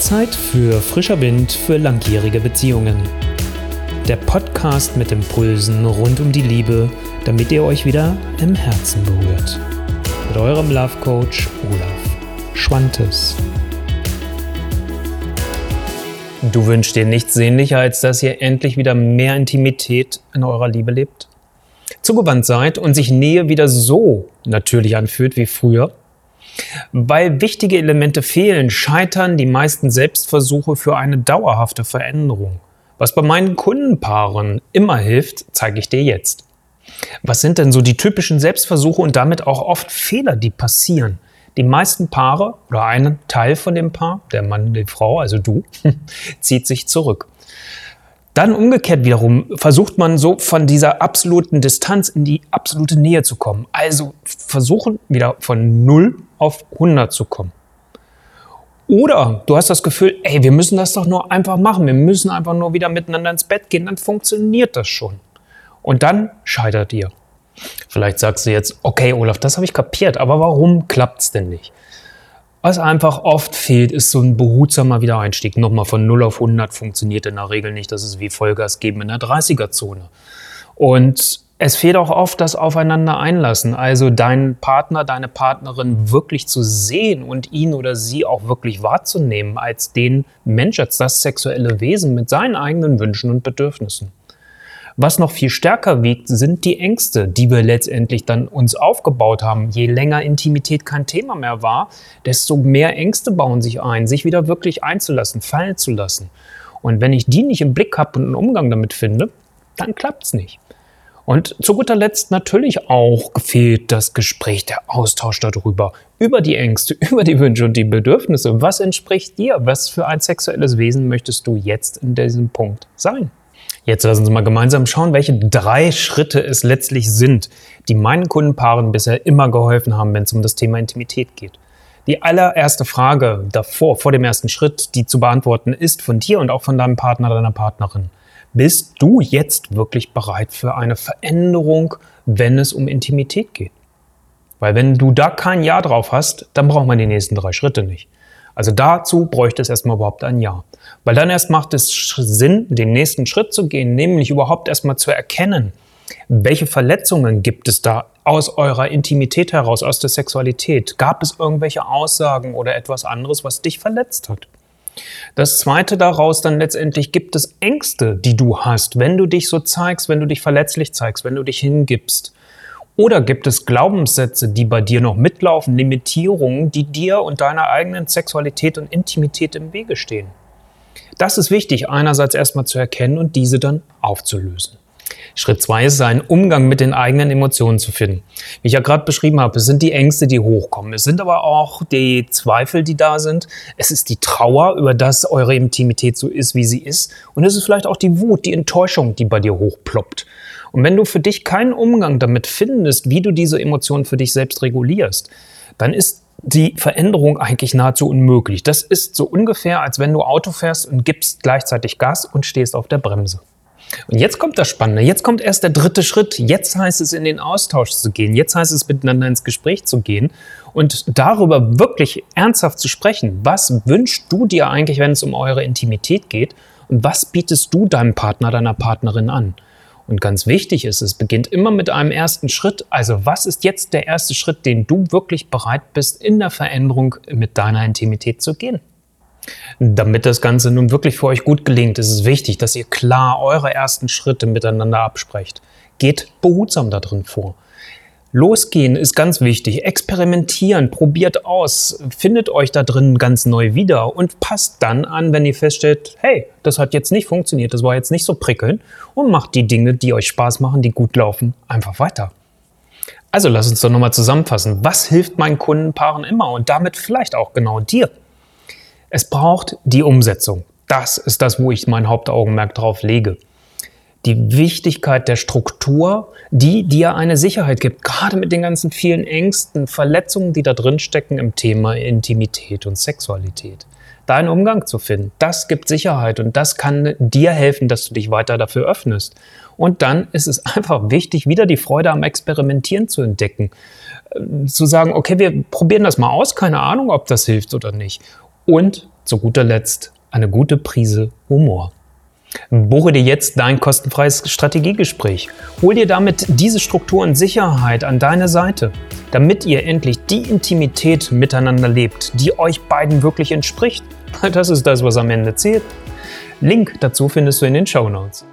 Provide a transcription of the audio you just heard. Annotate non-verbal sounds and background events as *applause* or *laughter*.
Zeit für frischer Wind für langjährige Beziehungen. Der Podcast mit Impulsen rund um die Liebe, damit ihr euch wieder im Herzen berührt. Mit eurem Love Coach Olaf Schwantes. Du wünschst dir nichts sehnlicher, als dass ihr endlich wieder mehr Intimität in eurer Liebe lebt? Zugewandt seid und sich Nähe wieder so natürlich anfühlt wie früher? Weil wichtige Elemente fehlen, scheitern die meisten Selbstversuche für eine dauerhafte Veränderung. Was bei meinen Kundenpaaren immer hilft, zeige ich dir jetzt. Was sind denn so die typischen Selbstversuche und damit auch oft Fehler, die passieren? Die meisten Paare oder ein Teil von dem Paar, der Mann, die Frau, also du, *laughs* zieht sich zurück. Dann umgekehrt wiederum versucht man so von dieser absoluten Distanz in die absolute Nähe zu kommen. Also versuchen wieder von 0 auf 100 zu kommen. Oder du hast das Gefühl, ey, wir müssen das doch nur einfach machen. Wir müssen einfach nur wieder miteinander ins Bett gehen, dann funktioniert das schon. Und dann scheitert ihr. Vielleicht sagst du jetzt, okay, Olaf, das habe ich kapiert, aber warum klappt es denn nicht? Was einfach oft fehlt, ist so ein behutsamer Wiedereinstieg. Nochmal von 0 auf 100 funktioniert in der Regel nicht. Das ist wie Vollgas geben in der 30er-Zone. Und es fehlt auch oft das Aufeinander einlassen. Also deinen Partner, deine Partnerin wirklich zu sehen und ihn oder sie auch wirklich wahrzunehmen als den Mensch, als das sexuelle Wesen mit seinen eigenen Wünschen und Bedürfnissen. Was noch viel stärker wiegt, sind die Ängste, die wir letztendlich dann uns aufgebaut haben. Je länger Intimität kein Thema mehr war, desto mehr Ängste bauen sich ein, sich wieder wirklich einzulassen, fallen zu lassen. Und wenn ich die nicht im Blick habe und einen Umgang damit finde, dann klappt es nicht. Und zu guter Letzt natürlich auch gefehlt das Gespräch, der Austausch darüber, über die Ängste, *laughs* über die Wünsche und die Bedürfnisse. Was entspricht dir? Was für ein sexuelles Wesen möchtest du jetzt in diesem Punkt sein? Jetzt lassen Sie mal gemeinsam schauen, welche drei Schritte es letztlich sind, die meinen Kundenpaaren bisher immer geholfen haben, wenn es um das Thema Intimität geht. Die allererste Frage davor, vor dem ersten Schritt, die zu beantworten ist von dir und auch von deinem Partner, deiner Partnerin. Bist du jetzt wirklich bereit für eine Veränderung, wenn es um Intimität geht? Weil wenn du da kein Ja drauf hast, dann braucht man die nächsten drei Schritte nicht. Also dazu bräuchte es erstmal überhaupt ein Ja. Weil dann erst macht es Sinn, den nächsten Schritt zu gehen, nämlich überhaupt erstmal zu erkennen, welche Verletzungen gibt es da aus eurer Intimität heraus, aus der Sexualität? Gab es irgendwelche Aussagen oder etwas anderes, was dich verletzt hat? Das zweite daraus dann letztendlich gibt es Ängste, die du hast, wenn du dich so zeigst, wenn du dich verletzlich zeigst, wenn du dich hingibst. Oder gibt es Glaubenssätze, die bei dir noch mitlaufen, Limitierungen, die dir und deiner eigenen Sexualität und Intimität im Wege stehen? Das ist wichtig, einerseits erstmal zu erkennen und diese dann aufzulösen. Schritt zwei ist einen Umgang mit den eigenen Emotionen zu finden. Wie ich ja gerade beschrieben habe, es sind die Ängste, die hochkommen. Es sind aber auch die Zweifel, die da sind. Es ist die Trauer über das eure Intimität so ist, wie sie ist. Und es ist vielleicht auch die Wut, die Enttäuschung, die bei dir hochploppt. Und wenn du für dich keinen Umgang damit findest, wie du diese Emotionen für dich selbst regulierst, dann ist die Veränderung eigentlich nahezu unmöglich. Das ist so ungefähr, als wenn du Auto fährst und gibst gleichzeitig Gas und stehst auf der Bremse. Und jetzt kommt das Spannende. Jetzt kommt erst der dritte Schritt. Jetzt heißt es, in den Austausch zu gehen. Jetzt heißt es, miteinander ins Gespräch zu gehen und darüber wirklich ernsthaft zu sprechen. Was wünschst du dir eigentlich, wenn es um eure Intimität geht? Und was bietest du deinem Partner, deiner Partnerin an? Und ganz wichtig ist, es beginnt immer mit einem ersten Schritt. Also was ist jetzt der erste Schritt, den du wirklich bereit bist, in der Veränderung mit deiner Intimität zu gehen? Damit das Ganze nun wirklich für euch gut gelingt, ist es wichtig, dass ihr klar eure ersten Schritte miteinander absprecht. Geht behutsam da drin vor. Losgehen ist ganz wichtig. Experimentieren, probiert aus, findet euch da drin ganz neu wieder und passt dann an, wenn ihr feststellt, hey, das hat jetzt nicht funktioniert, das war jetzt nicht so prickelnd und macht die Dinge, die euch Spaß machen, die gut laufen, einfach weiter. Also lass uns doch nochmal zusammenfassen. Was hilft meinen Kundenpaaren immer und damit vielleicht auch genau dir? Es braucht die Umsetzung. Das ist das, wo ich mein Hauptaugenmerk drauf lege die Wichtigkeit der Struktur, die dir eine Sicherheit gibt, gerade mit den ganzen vielen Ängsten, Verletzungen, die da drin stecken im Thema Intimität und Sexualität. Deinen Umgang zu finden, das gibt Sicherheit und das kann dir helfen, dass du dich weiter dafür öffnest. Und dann ist es einfach wichtig, wieder die Freude am Experimentieren zu entdecken. Äh, zu sagen, okay, wir probieren das mal aus, keine Ahnung, ob das hilft oder nicht. Und zu guter Letzt eine gute Prise Humor. Buche dir jetzt dein kostenfreies Strategiegespräch. Hol dir damit diese Struktur und Sicherheit an deine Seite, damit ihr endlich die Intimität miteinander lebt, die euch beiden wirklich entspricht. *laughs* Das ist das, was am Ende zählt. Link dazu findest du in den Show Notes.